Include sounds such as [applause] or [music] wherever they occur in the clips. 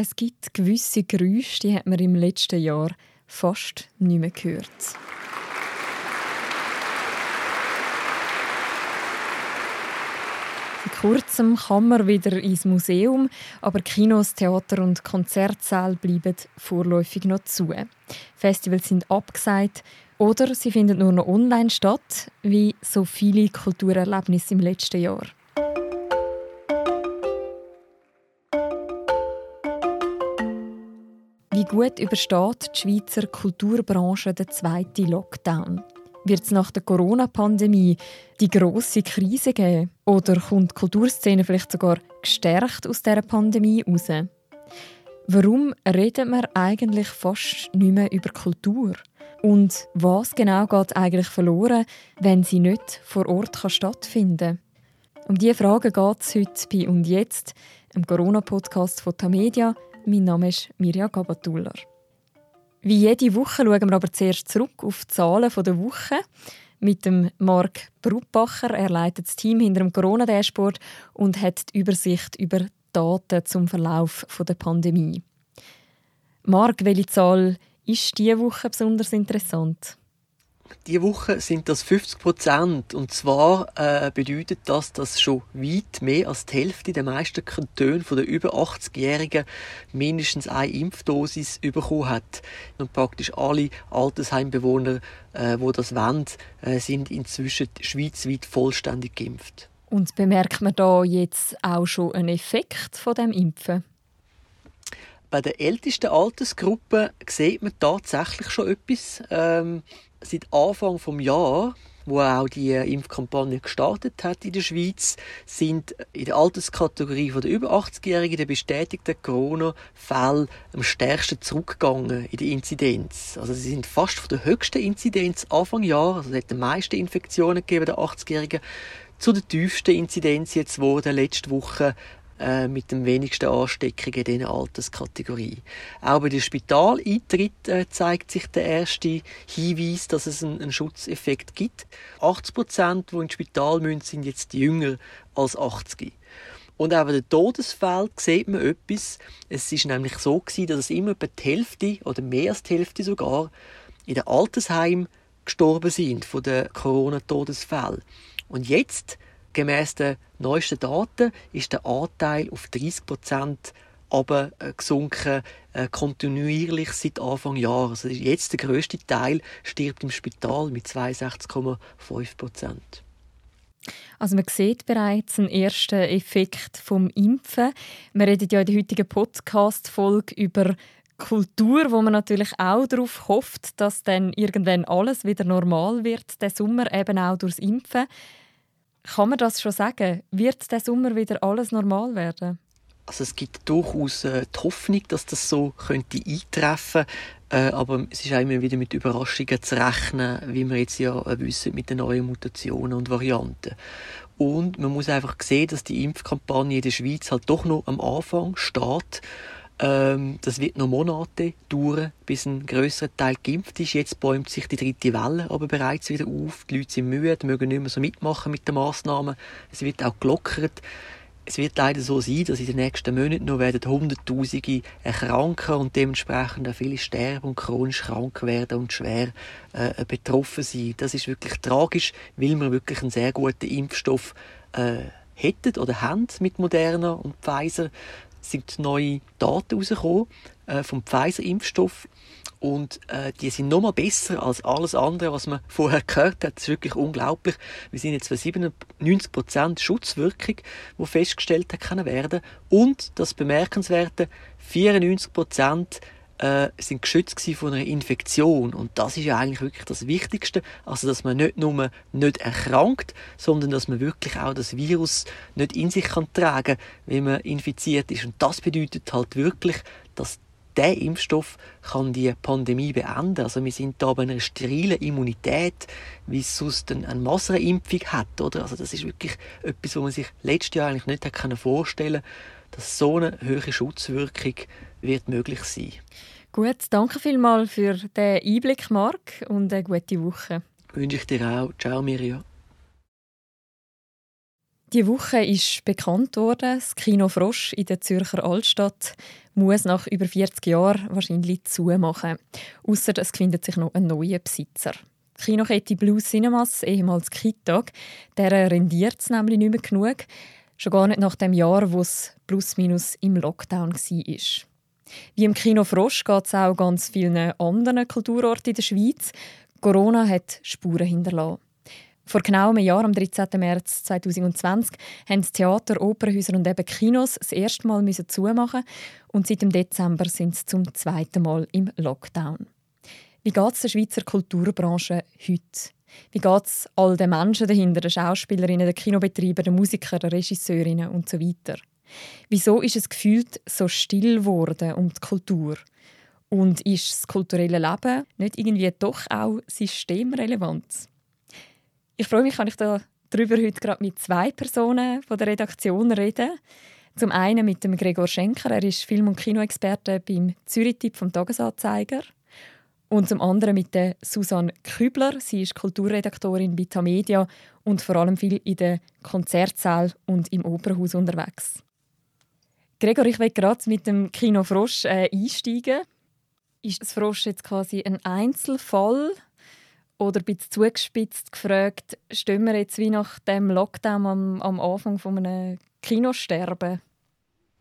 es gibt gewisse Geräusche, die hat man im letzten Jahr fast nicht mehr gehört. kurzem kann man wieder ins Museum, aber Kinos, Theater und Konzertsäle bleiben vorläufig noch zu. Festivals sind abgesagt oder sie finden nur noch online statt, wie so viele Kulturerlebnisse im letzten Jahr. Gut übersteht die Schweizer Kulturbranche den zweiten Lockdown? Wird es nach der Corona-Pandemie die große Krise geben? Oder kommt die Kulturszene vielleicht sogar gestärkt aus dieser Pandemie raus? Warum redet man eigentlich fast nicht mehr über Kultur? Und was genau geht eigentlich verloren, wenn sie nicht vor Ort stattfinden kann? Um diese Fragen geht es heute bei «Und jetzt», im Corona-Podcast von Tamedia. Mein Name ist Mirja Gabatuller. Wie jede Woche schauen wir aber zuerst zurück auf die Zahlen der Woche mit dem Marc Bruppacher. Er leitet das Team hinter dem Corona-Dashboard und hat die Übersicht über Daten zum Verlauf der Pandemie. Marc, welche Zahl ist diese Woche besonders interessant? Diese Woche sind das 50 Prozent. Und zwar äh, bedeutet das, dass schon weit mehr als die Hälfte der meisten Kantone von den über 80-Jährigen mindestens eine Impfdosis bekommen hat. Und praktisch alle Altersheimbewohner, äh, wo das wollen, äh, sind inzwischen schweizweit vollständig geimpft. Und bemerkt man da jetzt auch schon einen Effekt von dem Impfen? Bei der ältesten Altersgruppe sieht man tatsächlich schon etwas. Ähm, seit Anfang vom Jahr, wo auch die Impfkampagne gestartet hat in der Schweiz, sind in der Alterskategorie der über 80-Jährigen der bestätigten Corona-Fälle am stärksten zurückgegangen in der Inzidenz. Also sie sind fast von der höchsten Inzidenz Anfang Jahr, also es hat die meisten Infektionen gegeben der 80-Jährigen, zu der tiefsten Inzidenz jetzt wurde letzte Woche äh, mit dem wenigsten Ansteckungen in dieser Alterskategorie. Auch bei den Spitaleintritt äh, zeigt sich der erste Hinweis, dass es einen, Schutzeffekt gibt. 80 Prozent, die ins Spital müssen, sind jetzt jünger als 80. Und auch bei den Todesfällen sieht man etwas. Es ist nämlich so dass es immer etwa die Hälfte oder mehr als die Hälfte sogar in den Altersheimen gestorben sind von den Corona-Todesfällen. Und jetzt Gemäss den neuesten Daten ist der Anteil auf 30 Prozent äh, gesunken, äh, kontinuierlich seit Anfang Jahr. Also jetzt der größte Teil stirbt im Spital mit 62,5 Prozent. Also man sieht bereits einen ersten Effekt vom Impfen. Wir reden ja in der heutigen Podcast-Folge über Kultur, wo man natürlich auch darauf hofft, dass dann irgendwann alles wieder normal wird, der Sommer eben auch durchs Impfen. Kann man das schon sagen? Wird der Sommer wieder alles normal werden? Also es gibt durchaus äh, die Hoffnung, dass das so könnte eintreffen äh, aber es ist auch immer wieder mit Überraschungen zu rechnen, wie wir jetzt ja äh, wissen mit den neuen Mutationen und Varianten. Und man muss einfach sehen, dass die Impfkampagne in der Schweiz halt doch noch am Anfang steht ähm, das wird noch Monate dauern, bis ein größerer Teil geimpft ist. Jetzt bäumt sich die dritte Welle aber bereits wieder auf. Die Leute sind müde, mögen nicht mehr so mitmachen mit den Massnahmen. Es wird auch gelockert. Es wird leider so sein, dass in den nächsten Monaten noch werden Hunderttausende erkranken und dementsprechend auch viele sterben und chronisch krank werden und schwer äh, betroffen sein. Das ist wirklich tragisch, weil wir wirklich einen sehr guten Impfstoff äh, hätten oder haben mit Moderna und Pfizer sind neue Daten herausgekommen äh, vom Pfizer-Impfstoff und äh, die sind nochmal besser als alles andere, was man vorher gehört hat. Das ist wirklich unglaublich. Wir sind jetzt bei 97% Schutzwirkung, die festgestellt hat können werden. Und das bemerkenswerte 94% äh, sind geschützt von einer Infektion. Und das ist ja eigentlich wirklich das Wichtigste. Also, dass man nicht nur nicht erkrankt, sondern dass man wirklich auch das Virus nicht in sich kann tragen, wenn man infiziert ist. Und das bedeutet halt wirklich, dass der Impfstoff kann die Pandemie beenden. Also wir sind da bei einer sterilen Immunität, wie es sonst eine Massenimpfung hat, oder? Also das ist wirklich etwas, was man sich letztes Jahr eigentlich nicht vorstellen können, dass so eine höhere Schutzwirkung wird möglich sein. Gut, danke vielmals für den Einblick, Marc, und eine gute Woche. Wünsche ich dir auch. Ciao, Mirja. Die Woche ist bekannt worden, das Kino Frosch in der Zürcher Altstadt muss nach über 40 Jahren wahrscheinlich zumachen. Ausser es findet sich noch ein neuer Besitzer. Die Kinokette Blue Cinemas, ehemals Kitag, der rendiert es nämlich nicht mehr genug. Schon gar nicht nach dem Jahr, wo es plus minus im Lockdown war. Wie im Kino Frosch geht es auch ganz vielen anderen Kulturorten in der Schweiz. Corona hat Spuren hinterlassen. Vor genau einem Jahr, am 13. März 2020, haben Theater, Opernhäuser und eben Kinos das erste Mal zumachen und seit dem Dezember sind sie zum zweiten Mal im Lockdown. Wie geht es der Schweizer Kulturbranche heute? Wie geht es all den Menschen dahinter, den Schauspielerinnen, den Kinobetreibern, den Musikern, den Regisseurinnen und so? Wieso ist es gefühlt so still geworden um die Kultur? Und ist das kulturelle Leben nicht irgendwie doch auch systemrelevant? Ich freue mich, kann ich da darüber heute gerade mit zwei Personen von der Redaktion reden. Zum einen mit dem Gregor Schenker, er ist Film- und Kinoexperte beim Zürich-Tipp vom Tagesanzeiger. Und zum anderen mit der Susanne Kübler. Sie ist Kulturredaktorin bei Tamedia und vor allem viel in den Konzertsälen und im Opernhaus unterwegs. Gregor, ich will gerade mit dem Kino Frosch äh, einsteigen. Ist das Frosch jetzt quasi ein Einzelfall oder ein bisschen zugespitzt gefragt, stehen wir jetzt wie nach dem Lockdown am, am Anfang von einem Kinosterben?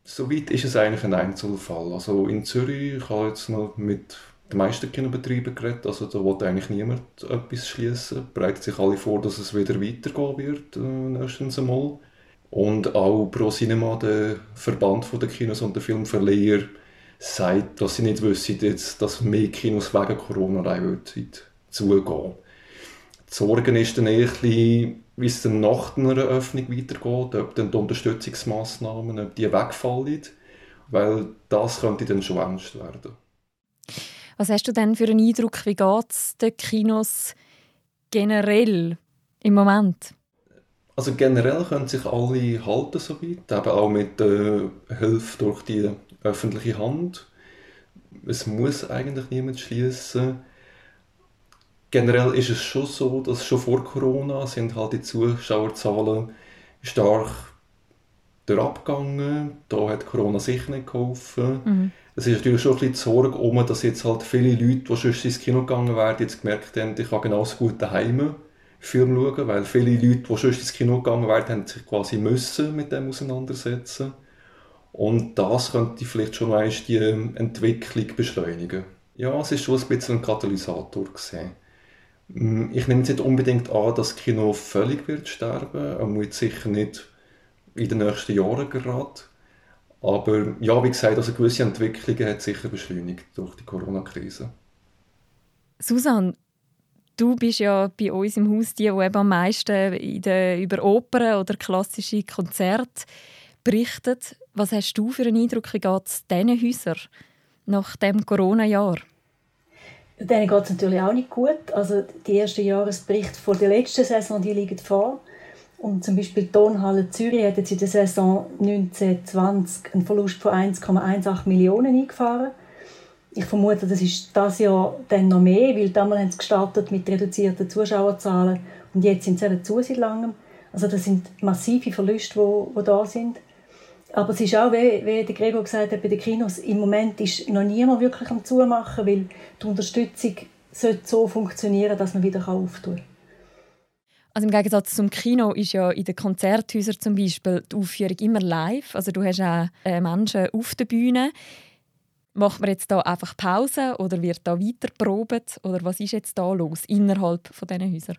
Soweit ist es eigentlich ein Einzelfall. Also in Zürich, ich habe jetzt noch mit den meisten Kinobetrieben geredet, also da wollte eigentlich niemand etwas schließen. Bereitet sich alle vor, dass es wieder weitergehen wird, äh, nächstens einmal. Und auch Pro Cinema, der Verband der Kinos und der Filmverleiher, sagt, dass sie nicht wissen, dass mehr Kinos wegen Corona Zeit zugehen. Die Sorge ist dann eher wie es dann nach einer Öffnung weitergeht, ob dann die Unterstützungsmaßnahmen, ob die wegfallen, weil das könnte dann schon ernst werden. Was hast du denn für einen Eindruck, wie geht es den Kinos generell im Moment? Also generell können sich alle halten so weit, eben auch mit der Hilfe durch die öffentliche Hand. Es muss eigentlich niemand schließen generell ist es schon so, dass schon vor Corona sind halt die Zuschauerzahlen stark abgegangen. Da hat Corona sicher nicht geholfen. Mhm. Es ist natürlich schon ein bisschen die Sorge um, dass jetzt halt viele Leute, die sonst ins Kino gegangen wären, jetzt gemerkt haben, ich kann genauso gut daheim Film schauen, weil viele Leute, die sonst ins Kino gegangen wären, haben sich quasi müssen mit dem auseinandersetzen. Und das könnte vielleicht schon einmal die Entwicklung beschleunigen. Ja, es ist schon ein bisschen ein Katalysator gesehen. Mm, ich nehme nicht unbedingt an, dass das Kino völlig wird sterben. Er muss sicher nicht in den nächsten Jahren gerade. Aber ja, wie gesagt, also gewisse Entwicklungen hat sicher beschleunigt durch die Corona-Krise. Susanne, du bist ja bei uns im Haus die, die eben am meisten der, über Opern oder klassische Konzerte berichtet. Was hast du für einen Eindruck, wie geht es diesen Häusern nach dem Corona-Jahr? Denen geht es natürlich auch nicht gut. Also die ersten Jahresberichte vor der letzten Saison die liegen vor. Und zum Beispiel die Tonhalle Zürich hat jetzt in der Saison 1920 einen Verlust von 1,18 Millionen eingefahren. Ich vermute, das ist das Jahr dann noch mehr, weil damals haben sie gestartet mit reduzierten Zuschauerzahlen und jetzt sind sie eben zu seit langem. Also das sind massive Verluste, die, die da sind. Aber es ist auch, wie, wie der Gregor gesagt hat, bei den Kinos, im Moment ist noch niemand wirklich am Zumachen, weil die Unterstützung sollte so funktionieren, dass man wieder auftun kann. Also im Gegensatz zum Kino ist ja in den Konzerthäusern zum Beispiel die Aufführung immer live. Also du hast auch äh, Menschen auf der Bühne. Macht man jetzt da einfach Pause oder wird da weiter probiert? Oder was ist jetzt da los innerhalb von diesen Häusern?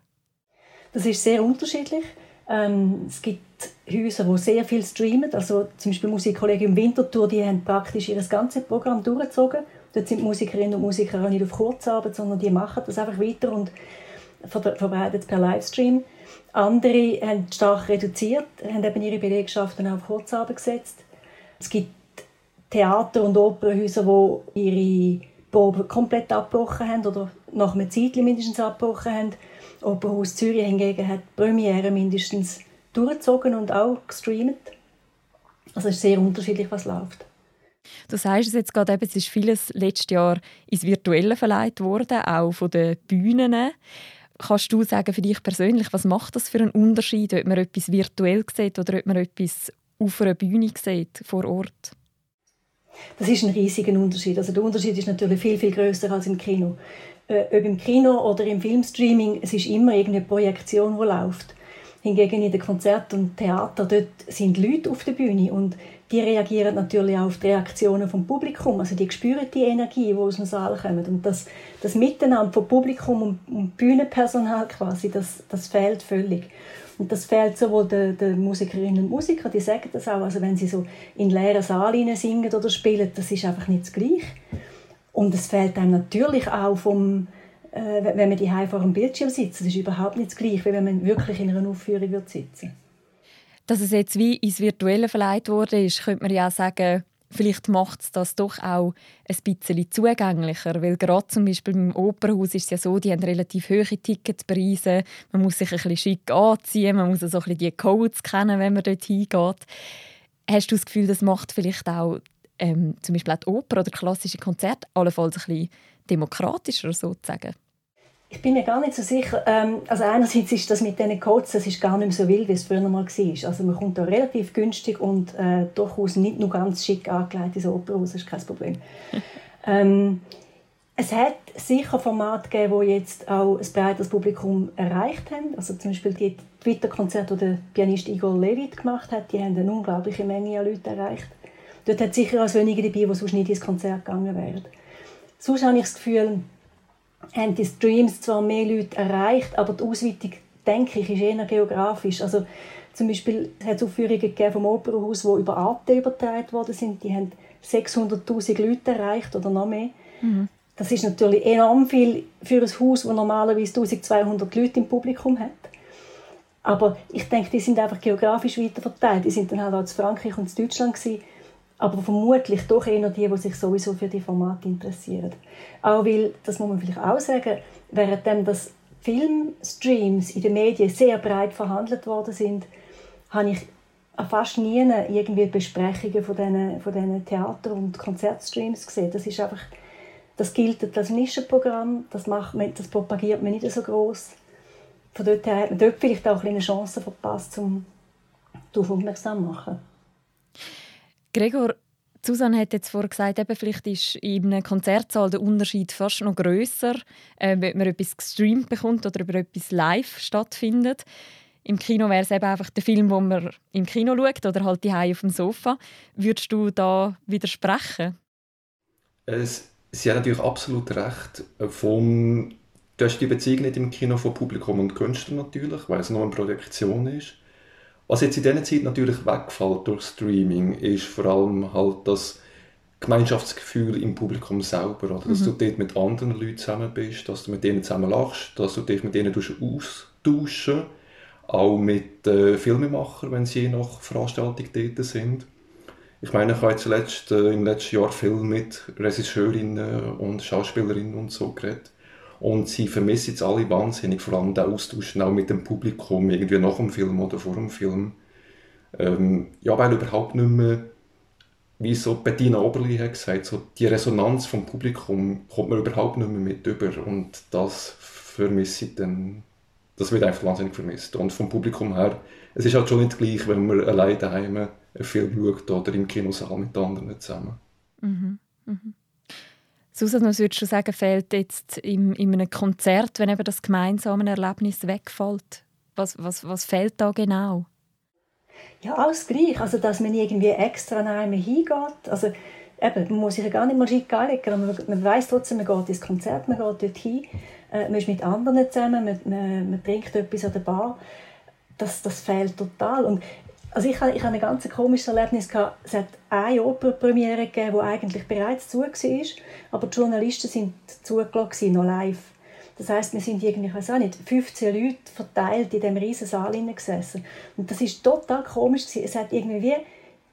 Das ist sehr unterschiedlich. Ähm, es gibt Häuser, die sehr viel streamen. Also zum Beispiel Musikkollegium Winterthur, die haben praktisch ihr ganzes Programm durchgezogen. Dort sind Musikerinnen und Musiker auch nicht auf Kurzarbeit, sondern die machen das einfach weiter und verbreitet es per Livestream. Andere haben stark reduziert, haben eben ihre Belegschaften auf Kurzarbeit gesetzt. Es gibt Theater- und Opernhäuser, die ihre Proben komplett abgebrochen haben oder nach einem Zeitchen mindestens abgebrochen haben. Opernhaus Zürich hingegen hat die Premiere mindestens durchgezogen und auch gestreamt. Also es ist sehr unterschiedlich, was läuft. Du sagst es jetzt gerade, eben, es ist vieles letztes Jahr ins Virtuelle verleiht worden, auch von den Bühnen. kannst du sagen für dich persönlich, was macht das für einen Unterschied, ob man etwas virtuell sieht oder ob man etwas auf einer Bühne sieht, vor Ort? Das ist ein riesiger Unterschied. Also der Unterschied ist natürlich viel, viel größer als im Kino. Äh, ob im Kino oder im Filmstreaming, es ist immer irgendeine Projektion, die läuft. Hingegen in den Konzerten und Theater, dort sind Leute auf der Bühne und die reagieren natürlich auch auf die Reaktionen vom Publikum. Also die spüren die Energie, die aus dem Saal kommt. Und das, das Miteinander von Publikum und, und Bühnenpersonal quasi, das, das fehlt völlig. Und das fehlt sowohl den, den Musikerinnen und Musikern, die sagen das auch, also wenn sie so in leeren Saal singen oder spielen, das ist einfach nicht das Gleiche. Und es fehlt einem natürlich auch vom, äh, wenn man die vor dem Bildschirm sitzt. Das ist überhaupt nicht das Gleiche, wie wenn man wirklich in einer Aufführung wird sitzen Dass es jetzt wie ins Virtuelle verleiht wurde, ist, könnte man ja auch sagen, vielleicht macht es das doch auch ein bisschen zugänglicher, weil gerade zum Beispiel im Opernhaus ist es ja so, die haben relativ hohe Ticketpreise, man muss sich ein bisschen schick anziehen, man muss so ein bisschen die Codes kennen, wenn man dort hingeht. Hast du das Gefühl, das macht vielleicht auch ähm, zum Beispiel auch die Oper oder klassische Konzerte allenfalls ein bisschen demokratischer sozusagen? Ich bin mir gar nicht so sicher. Ähm, also einerseits ist das mit diesen Codes, das ist gar nicht mehr so wild, wie es früher mal war. Also man kommt da relativ günstig und äh, durchaus nicht nur ganz schick angelegt ins Opernhaus, das ist kein Problem. [laughs] ähm, es hat sicher Formate gegeben, die jetzt auch ein breiteres Publikum erreicht haben. Also zum Beispiel die Twitter-Konzerte, die der Pianist Igor Levit gemacht hat, die haben eine unglaubliche Menge an Leuten erreicht. Dort hat sicher auch wenige dabei, die sonst nicht ins Konzert gegangen wären. Sonst habe ich das Gefühl, haben die Streams zwar mehr Leute erreicht, aber die Ausweitung, denke ich, ist eher geografisch. Also zum Beispiel hat es Aufführungen gegeben vom Opernhaus, die über Arte übertragen worden sind. Die haben 600'000 Leute erreicht oder noch mehr. Mhm. Das ist natürlich enorm viel für ein Haus, das normalerweise 1200 Leute im Publikum hat. Aber ich denke, die sind einfach geografisch weiter verteilt. Die sind dann halt auch in Frankreich und in Deutschland gewesen aber vermutlich doch eher die, die sich sowieso für die Formate interessieren. Auch weil, das muss man vielleicht auch sagen, währenddem das Filmstreams in den Medien sehr breit verhandelt worden sind, habe ich fast nie irgendwie Besprechungen von diesen, von diesen Theater- und Konzertstreams gesehen. Das ist einfach, das gilt als Nischenprogramm, das, macht man, das propagiert man nicht so groß. Von dort her hat man dort vielleicht auch eine Chance verpasst, um darauf aufmerksam zu machen. Gregor, Susanne hat jetzt vorhin gesagt, eben, vielleicht ist in einem Konzertsaal der Unterschied fast noch grösser, äh, wenn man etwas gestreamt bekommt oder über etwas live stattfindet. Im Kino wäre es eben einfach der Film, den man im Kino schaut oder halt die auf dem Sofa. Würdest du da widersprechen? Es, Sie haben natürlich absolut recht. Vom, du hast die Beziehung nicht im Kino von Publikum und Künstler natürlich, weil es nur eine Projektion ist. Was jetzt in dieser Zeit natürlich wegfällt durch Streaming, ist vor allem halt das Gemeinschaftsgefühl im Publikum selber. Oder? Dass mhm. du dort mit anderen Leuten zusammen bist, dass du mit denen zusammen lachst, dass du dich mit denen austauschen auch mit äh, Filmemachern, wenn sie nach Veranstaltung dort sind. Ich meine, ich habe jetzt letzt, äh, im letzten Jahr viel mit Regisseurinnen und Schauspielerinnen und so geredet. Und sie vermissen jetzt alle wahnsinnig, vor allem den Austausch auch mit dem Publikum, irgendwie nach dem Film oder vor dem Film. Ähm, ja, weil überhaupt nicht mehr, wie so Bettina Oberli hat gesagt, so die Resonanz vom Publikum kommt man überhaupt nicht mehr mit über. Und das vermisse ich dann, das wird einfach wahnsinnig vermisst. Und vom Publikum her, es ist halt schon nicht gleich, wenn man allein daheim einen Film schaut oder im Kinosaal mit anderen zusammen. Mhm. Mhm. Susan, was würdest du sagen, fehlt jetzt in, in einem Konzert, wenn eben das gemeinsame Erlebnis wegfällt? Was, was, was fehlt da genau? Ja, alles gleich. Also, dass man irgendwie extra nach einem hingeht. Also, eben, man muss sich ja gar nicht mal schick man, man weiß trotzdem, man geht ins Konzert, man geht dort hin, äh, man ist mit anderen zusammen, man, man, man trinkt etwas an der Bar. Das, das fehlt total. Und also ich, ich hatte ein ganz komisches Erlebnis. Es hat eine Operpremiere gegeben, die eigentlich bereits zu war, aber die Journalisten sind zugelassen, noch live. Das heisst, wir sind irgendwie, ich weiß auch nicht, 15 Leute verteilt in diesem riesen Saal gesessen. Und das ist total komisch. Es hat irgendwie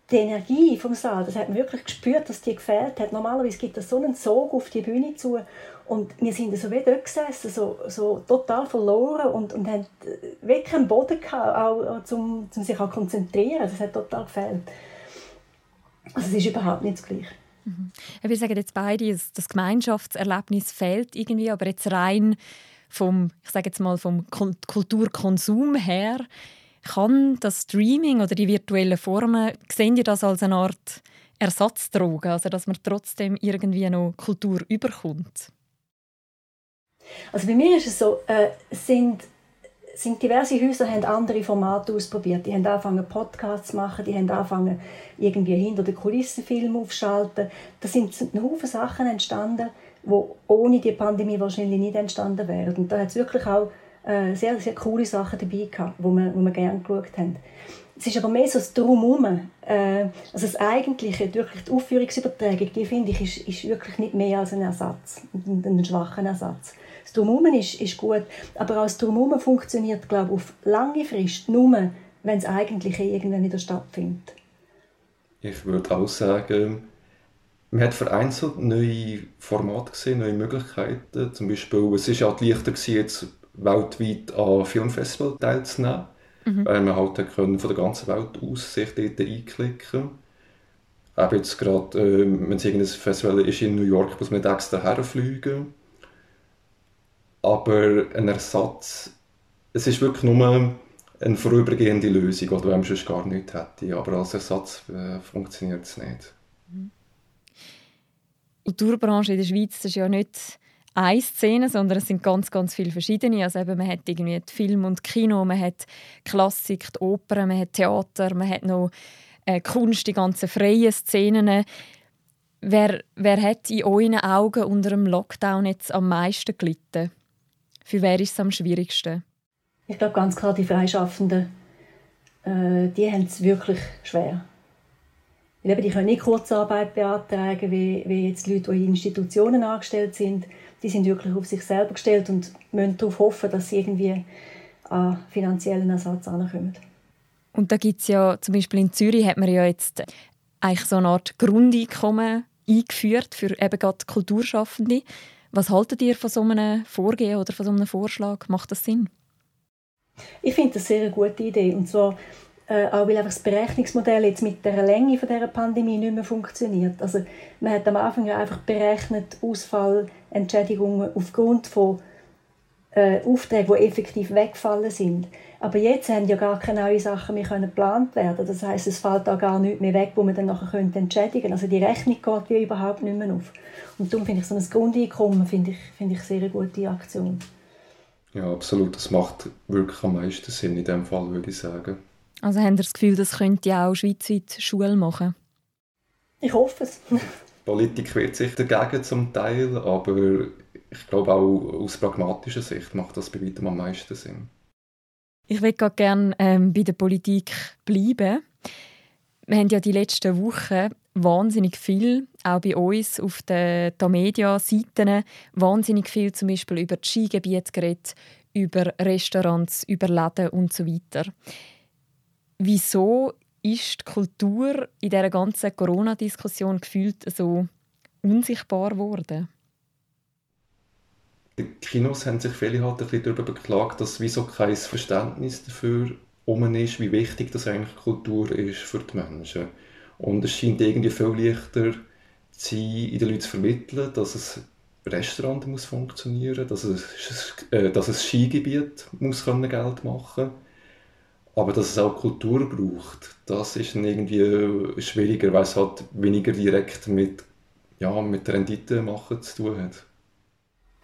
die Energie vom Saal, das hat man wirklich gespürt, dass die gefehlt hat. Normalerweise gibt es so einen Sog auf die Bühne zu und wir sind so wie dort gesessen, so, so total verloren und, und haben wirklich keinen Boden gehabt, auch, zum, zum sich auch konzentrieren. Das hat total gefehlt. Also es ist überhaupt nicht das Gleiche. Mhm. Wir sagen jetzt beide, das Gemeinschaftserlebnis fehlt irgendwie, aber jetzt rein vom, ich sage jetzt mal, vom Kulturkonsum her, kann das Streaming oder die virtuellen Formen, sehen ihr das als eine Art Ersatzdroge, also dass man trotzdem irgendwie noch Kultur überkommt? Also bei mir ist es so, äh, sind, sind diverse Häuser haben andere Formate ausprobiert. Die haben angefangen Podcasts zu machen, die haben angefangen irgendwie hinter den Kulissen Filme aufzuschalten. Da sind ein Haufen Sachen entstanden, die ohne die Pandemie wahrscheinlich nicht entstanden wären. Und da hat es wirklich auch äh, sehr, sehr coole Sachen dabei gehabt, wo wir, wo wir gerne geschaut haben. Es ist aber mehr so das Drumherum. Äh, also das Eigentliche, wirklich die Aufführungsübertragung, die finde ich, ist, ist wirklich nicht mehr als ein Ersatz, ein, ein schwacher Ersatz. Das Drumherum ist, ist gut, aber auch das Drumherum funktioniert, glaube ich, auf lange Frist nur, wenn das Eigentliche irgendwann wieder stattfindet. Ich würde auch sagen, man hat vereinzelt neue Formate gesehen, neue Möglichkeiten. Zum Beispiel, es war ja leichter jetzt weltweit an Filmfestivals teilzunehmen, mhm. weil man halt können von der ganzen Welt aus sich dort einklicken Eben jetzt gerade, äh, wenn es irgendein Festival ist in New York, muss man extra herfliegen. Aber ein Ersatz, es ist wirklich nur eine vorübergehende Lösung, oder wenn man sonst gar nichts hätte. Aber als Ersatz äh, funktioniert es nicht. Die Kulturbranche in der Schweiz ist ja nicht eine Szene, sondern es sind ganz, ganz viele verschiedene. Also eben, man hat irgendwie Film und Kino, man hat Klassik, die Oper, man hat Theater, man hat noch äh, Kunst, die ganzen freien Szenen. Wer, wer hat in euren Augen unter dem Lockdown jetzt am meisten gelitten? Für wer ist es am schwierigsten? Ich glaube ganz klar die Freischaffenden. Äh, die haben es wirklich schwer. Weil die können nicht Kurzarbeit beantragen, wie, wie jetzt Leute, die in Institutionen angestellt sind die sind wirklich auf sich selber gestellt und müssen darauf hoffen, dass sie irgendwie an finanziellen Ersatz ankommen. Und da gibt es ja, zum Beispiel in Zürich hat man ja jetzt eigentlich so eine Art Grundeinkommen eingeführt für eben gerade Kulturschaffende. Was haltet ihr von so einem Vorgehen oder von so einem Vorschlag? Macht das Sinn? Ich finde das sehr eine gute Idee. Und zwar äh, auch weil einfach das Berechnungsmodell jetzt mit der Länge von dieser Pandemie nicht mehr funktioniert. Also man hat am Anfang ja einfach berechnet Ausfallentschädigungen aufgrund von äh, Aufträgen, die effektiv weggefallen sind. Aber jetzt haben ja gar keine neuen Sachen mehr können geplant werden. Das heißt, es fällt da gar nichts mehr weg, wo man dann nachher könnte entschädigen. Also die Rechnung geht wie überhaupt nicht mehr auf. Und darum finde ich so ein Grundeinkommen finde ich, finde ich sehr eine gute Aktion. Ja, absolut. Das macht wirklich am meisten Sinn in dem Fall, würde ich sagen. Also haben Sie das Gefühl, das könnte auch schweizweit Schule machen? Ich hoffe es. Politik wird sich dagegen zum Teil, aber ich glaube auch aus pragmatischer Sicht macht das bei weitem am meisten Sinn. Ich würde gerne ähm, bei der Politik bleiben. Wir haben ja die letzten Wochen wahnsinnig viel, auch bei uns auf den Tamedia-Seiten, wahnsinnig viel zum Beispiel über die Skigebiete geredet, über Restaurants, über Läden und so weiter. Wieso ist die Kultur in dieser ganzen Corona-Diskussion gefühlt so unsichtbar geworden? Die Kinos haben sich viele halt ein bisschen darüber beklagt, dass wieso kein Verständnis dafür um ist, wie wichtig das eigentlich Kultur ist für die Menschen. Und es scheint irgendwie viel leichter zu sein, in den Leuten zu vermitteln, dass ein Restaurant muss funktionieren dass ein, äh, dass ein Skigebiet muss Geld machen aber dass es auch Kultur braucht, das ist irgendwie schwieriger, weil es halt weniger direkt mit, ja, mit Rendite machen zu tun hat.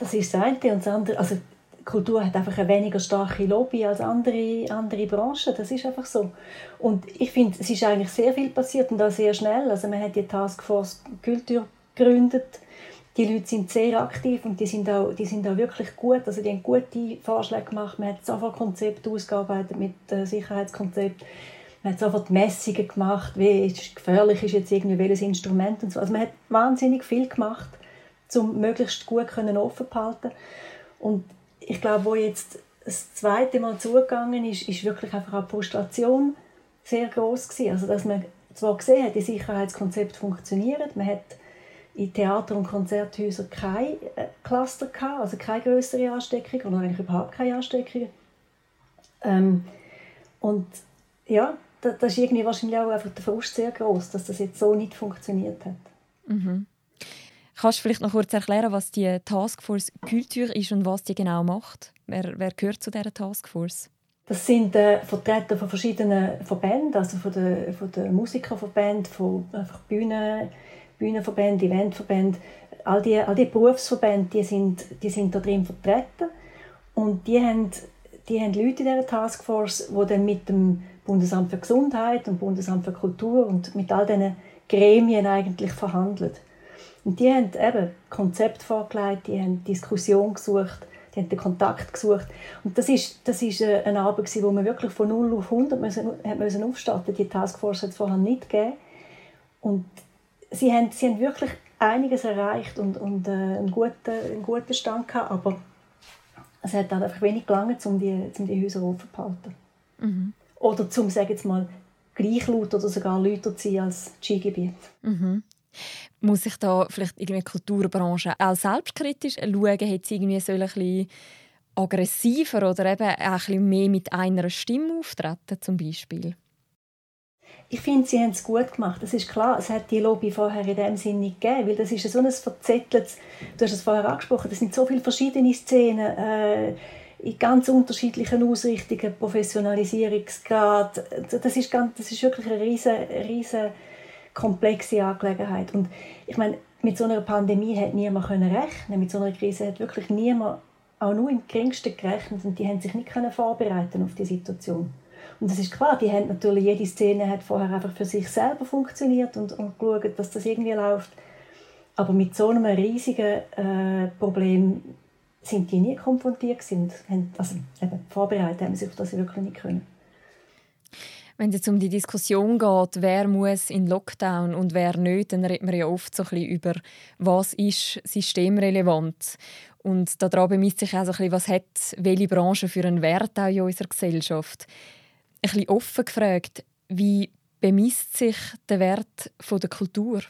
Das ist das eine. Und das andere, also Kultur hat einfach eine weniger starke Lobby als andere, andere Branchen. Das ist einfach so. Und ich finde, es ist eigentlich sehr viel passiert und auch sehr schnell. Also man hat die Taskforce Kultur gegründet die Leute sind sehr aktiv und die sind auch, die sind auch wirklich gut. Also die haben gute Vorschläge gemacht. Man hat sofort Konzepte ausgearbeitet mit äh, Sicherheitskonzept. Man hat sofort Messungen gemacht, wie ist, gefährlich ist jetzt irgendwie welches Instrument und so. Also man hat wahnsinnig viel gemacht, um möglichst gut können offen halten. Und ich glaube, wo jetzt das zweite Mal zugegangen ist, ist wirklich einfach auch die Frustration sehr groß gewesen. Also dass man zwar gesehen hat, die Sicherheitskonzepte funktionieren, man hat in Theater- und Konzerthäusern kein äh, Cluster gehabt, also keine größere Ansteckung oder eigentlich überhaupt keine Ansteckung. Ähm, und ja, da, das ist irgendwie wahrscheinlich auch einfach der Frust sehr groß, dass das jetzt so nicht funktioniert hat. Mhm. Kannst du vielleicht noch kurz erklären, was die Taskforce Kultur ist und was die genau macht? Wer, wer gehört zu dieser Taskforce? Das sind äh, Vertreter von verschiedenen Verbänden, also von den, von den Musikerverbänden, von einfach Bühnen, Bühnenverbänden, Eventverbänden. All die, all die Berufsverbände die sind, die sind da drin vertreten. Und die haben, die haben Leute in dieser Taskforce, die dann mit dem Bundesamt für Gesundheit und Bundesamt für Kultur und mit all diesen Gremien eigentlich verhandelt. Und die haben eben Konzept vorgelegt, die haben Diskussion gesucht, die haben den Kontakt gesucht. Und das ist, das ist äh, eine Arbeit, wo man wirklich von 0 auf 100 müssen, müssen aufstarten Die Taskforce hat es vorher nicht gegeben. Und sie haben, sie haben wirklich einiges erreicht und, und äh, einen, guten, einen guten Stand gehabt, aber es hat einfach wenig gelangen, um die, um die Häuser offen zu behalten. Mhm. Oder zum, sagen jetzt mal, gleich laut oder sogar lauter zu sein als Skigebiet. Mhm. Muss ich da vielleicht irgendwie die Kulturbranche auch selbstkritisch schauen? Hat sie irgendwie so ein bisschen aggressiver oder eben auch ein bisschen mehr mit einer Stimme auftreten zum Beispiel? Ich finde, sie haben es gut gemacht. Das ist klar, es hat die Lobby vorher in dem Sinne nicht gegeben, weil das ist so ein verzetteltes, du hast es vorher angesprochen, das sind so viele verschiedene Szenen, äh, in ganz unterschiedlichen Ausrichtungen, Professionalisierungsgrad. Das ist, ganz, das ist wirklich eine riesen, riesen komplexe Angelegenheit. Und ich meine, mit so einer Pandemie hat niemand können rechnen. Mit so einer Krise hat wirklich niemand auch nur im geringsten gerechnet und die haben sich nicht können vorbereiten auf die Situation. Und das ist klar, die haben natürlich jede Szene hat vorher einfach für sich selber funktioniert und, und geschaut, dass das irgendwie läuft. Aber mit so einem riesigen äh, Problem sind die nie konfrontiert sind. Also eben, vorbereitet haben sie sich auf das wirklich nicht können. Wenn es um die Diskussion geht, wer muss in Lockdown und wer nicht, dann redet man ja oft so ein bisschen über, was ist systemrelevant. Und daran bemisst sich auch so ein bisschen, was hat welche Branche für einen Wert auch in unserer Gesellschaft. Ein bisschen offen gefragt, wie bemisst sich der Wert der Kultur?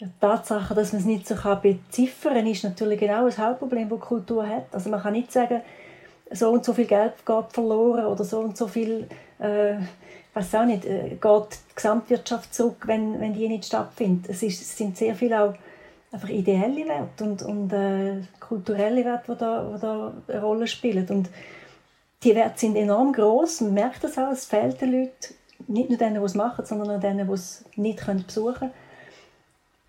Die Tatsache, dass man es nicht so beziffern kann, ist natürlich genau das Hauptproblem, das Kultur hat. Also man kann nicht sagen, so und so viel Geld geht verloren oder so und so viel, äh, weiß auch nicht, äh, geht die Gesamtwirtschaft zurück, wenn, wenn die nicht stattfindet. Es, ist, es sind sehr viele auch einfach ideelle Werte und, und äh, kulturelle Werte, die da, die da eine Rolle spielen. Und die Werte sind enorm groß. Man merkt das auch, es fehlt den Leuten, nicht nur denen, die es machen, sondern auch denen, die es nicht besuchen können.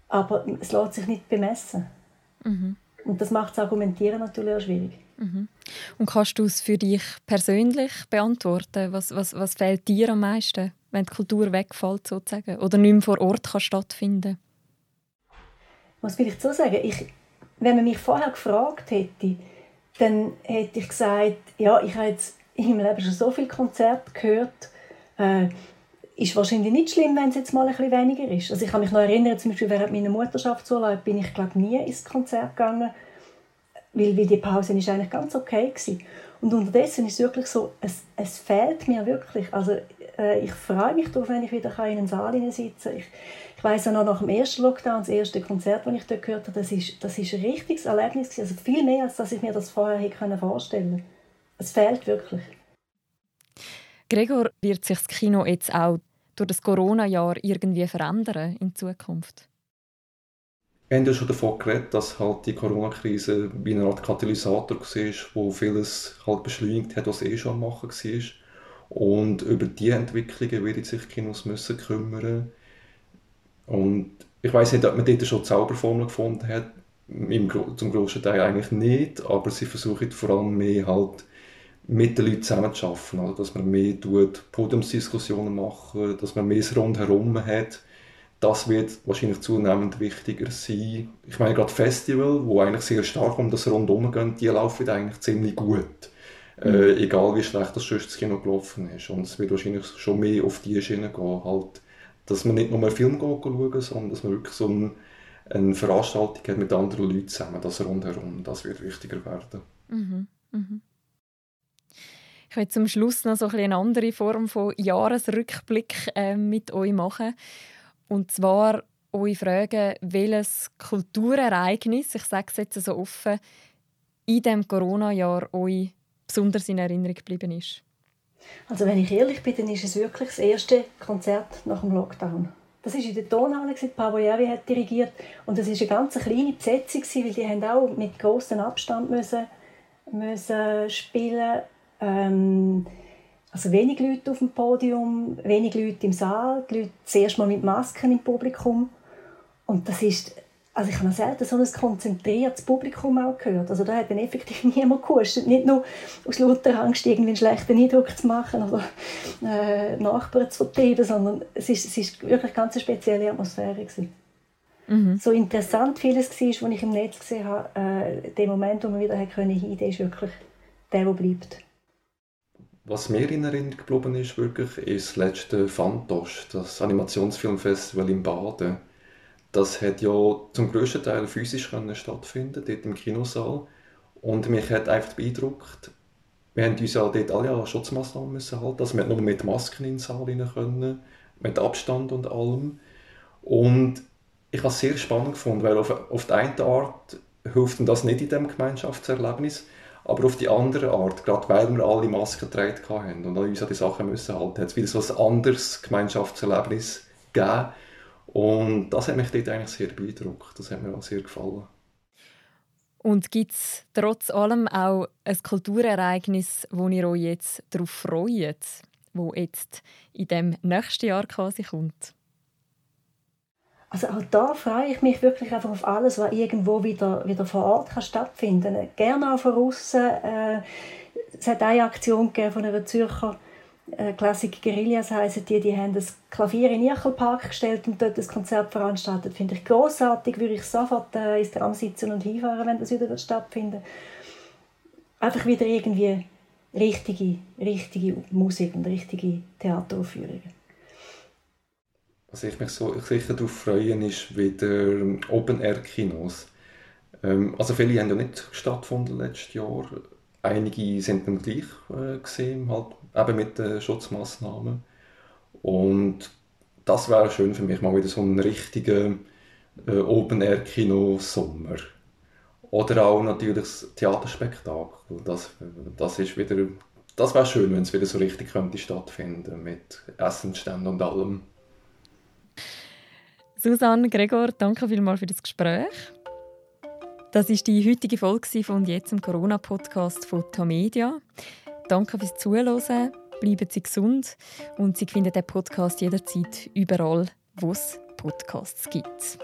Aber es lässt sich nicht bemessen. Mhm. Und das macht das Argumentieren natürlich auch schwierig. Mhm. Und kannst du es für dich persönlich beantworten? Was, was, was fehlt dir am meisten, wenn die Kultur wegfällt sozusagen, oder nicht mehr vor Ort kann stattfinden Was will ich so sagen? Ich, wenn man mich vorher gefragt hätte, dann hätte ich gesagt, ja, ich habe jetzt in meinem Leben schon so viele Konzerte gehört, äh, ist wahrscheinlich nicht schlimm, wenn es jetzt mal ein bisschen weniger ist. Also ich kann mich noch erinnern, zum Beispiel während meiner Mutterschaftsurlaub bin ich glaube nie ins Konzert gegangen, weil, weil die Pause ist eigentlich ganz okay gewesen. Und unterdessen ist es wirklich so, es, es fehlt mir wirklich. Also äh, ich freue mich darauf, wenn ich wieder in einen Saal sitze. Ich, ich weiss auch noch nach dem ersten Lockdown, das erste Konzert, das ich dort gehört habe, das ist, das ist ein richtiges Erlebnis gewesen. Also viel mehr, als dass ich mir das vorher hätte vorstellen können. Es fehlt wirklich. Gregor, wird sich das Kino jetzt auch durch das Corona-Jahr irgendwie verändern in Zukunft? Wir haben ja schon davon geredet, dass halt die Corona-Krise wie eine Art Katalysator war, wo vieles halt beschleunigt hat, was eh schon am Machen war. Und über diese Entwicklungen werden sich Kinos müssen kümmern. Und ich weiß nicht, ob man dort schon Zauberformel gefunden hat. Im, zum größten Teil eigentlich nicht, aber sie versuchen vor allem mehr halt mit den Leuten zusammenzuarbeiten. Also, dass man mehr tut, Podiumsdiskussionen machen, dass man mehr rundherum hat. Das wird wahrscheinlich zunehmend wichtiger sein. Ich meine, gerade Festival, wo eigentlich sehr stark um das Rundum gehen, die laufen eigentlich ziemlich gut. Mhm. Äh, egal wie schlecht das sonst Kino gelaufen ist. Und es wird wahrscheinlich schon mehr auf die Schiene gehen. Halt, dass man nicht nur einen Film schauen, sondern dass man wirklich so eine, eine Veranstaltung hat mit anderen Leuten zusammen, das rundherum. Das wird wichtiger werden. Mhm. Mhm. Ich möchte zum Schluss noch so ein eine andere Form von Jahresrückblick äh, mit euch machen. Und zwar euch fragen, welches Kulturereignis, ich sage es jetzt so offen, in diesem Corona-Jahr euch besonders in Erinnerung geblieben ist. Also wenn ich ehrlich bin, dann ist es wirklich das erste Konzert nach dem Lockdown. Das war in der Tonhalle, Pavo Järvi hat dirigiert. Und das war eine ganz kleine Besetzung, weil die haben auch mit großem Abstand müssen, müssen spielen ähm, also wenig Leute auf dem Podium, wenig Leute im Saal, die Leute zuerst mal mit Masken im Publikum. Und das ist, also ich habe noch selten so ein konzentriertes Publikum auch gehört. Also da hat dann effektiv [laughs] niemand gehustet. Nicht nur aus lauter Angst, irgendwie einen schlechten Eindruck zu machen oder äh, Nachbarn zu vertreiben, sondern es ist, es ist wirklich eine ganz spezielle Atmosphäre Mhm. So interessant vieles war, was ich im Netz gesehen habe, äh, der Moment, wo man wieder hin konnte, ist wirklich der, der bleibt. Was mir in Erinnerung geblieben ist, wirklich, ist das letzte Fantosch, das Animationsfilmfestival in Baden. Das hat ja zum größten Teil physisch können stattfinden, dort im Kinosaal. Und mich hat einfach beeindruckt, wir haben uns ja dort alle an Schutzmaßnahmen müssen halten. Also wir nur mit Masken in den Saal rein können, mit Abstand und allem. Und ich habe es sehr spannend gefunden, weil auf, auf die eine Art hilft das nicht in diesem Gemeinschaftserlebnis, aber auf die andere Art, gerade weil wir alle Masken getragen haben und uns an die Sachen müssen halten, hat es wieder so ein anderes Gemeinschaftserlebnis gegeben. Und das hat mich dort eigentlich sehr beeindruckt. Das hat mir auch sehr gefallen. Und gibt es trotz allem auch ein Kulturereignis, wo ihr euch jetzt darauf freut, wo jetzt in dem nächsten Jahr quasi kommt? Also auch da freue ich mich wirklich einfach auf alles, was irgendwo wieder, wieder vor Ort kann stattfinden kann. Gerne auch von außen. Äh, es hat eine Aktion von einer Zürcher äh, Classic Guerillas heißen die, die haben das Klavier in Irchelpark gestellt und dort das Konzert veranstaltet. Finde ich großartig, würde ich sofort äh, ins Tram sitzen und hinfahren, wenn das wieder stattfindet. Einfach wieder irgendwie richtige, richtige Musik und richtige Theateraufführungen. Was ich mich so sicher darauf freue, ist wieder Open-Air-Kinos. Ähm, also viele haben ja nicht stattgefunden letztes Jahr. Einige sind dann gleich äh, gesehen, halt eben mit den Schutzmaßnahmen. Und das wäre schön für mich, mal wieder so einen richtigen äh, Open-Air-Kino-Sommer. Oder auch natürlich das Theaterspektakel. Das, das ist wieder, das wäre schön, wenn es wieder so richtig könnte stattfinden mit Essensständen und allem. Susanne, Gregor, danke vielmals für das Gespräch. Das ist die heutige Folge von jetzt im Corona-Podcast von Tamedia. Danke fürs Zuhören. Bleiben Sie gesund und Sie finden den Podcast jederzeit überall, wo es Podcasts gibt.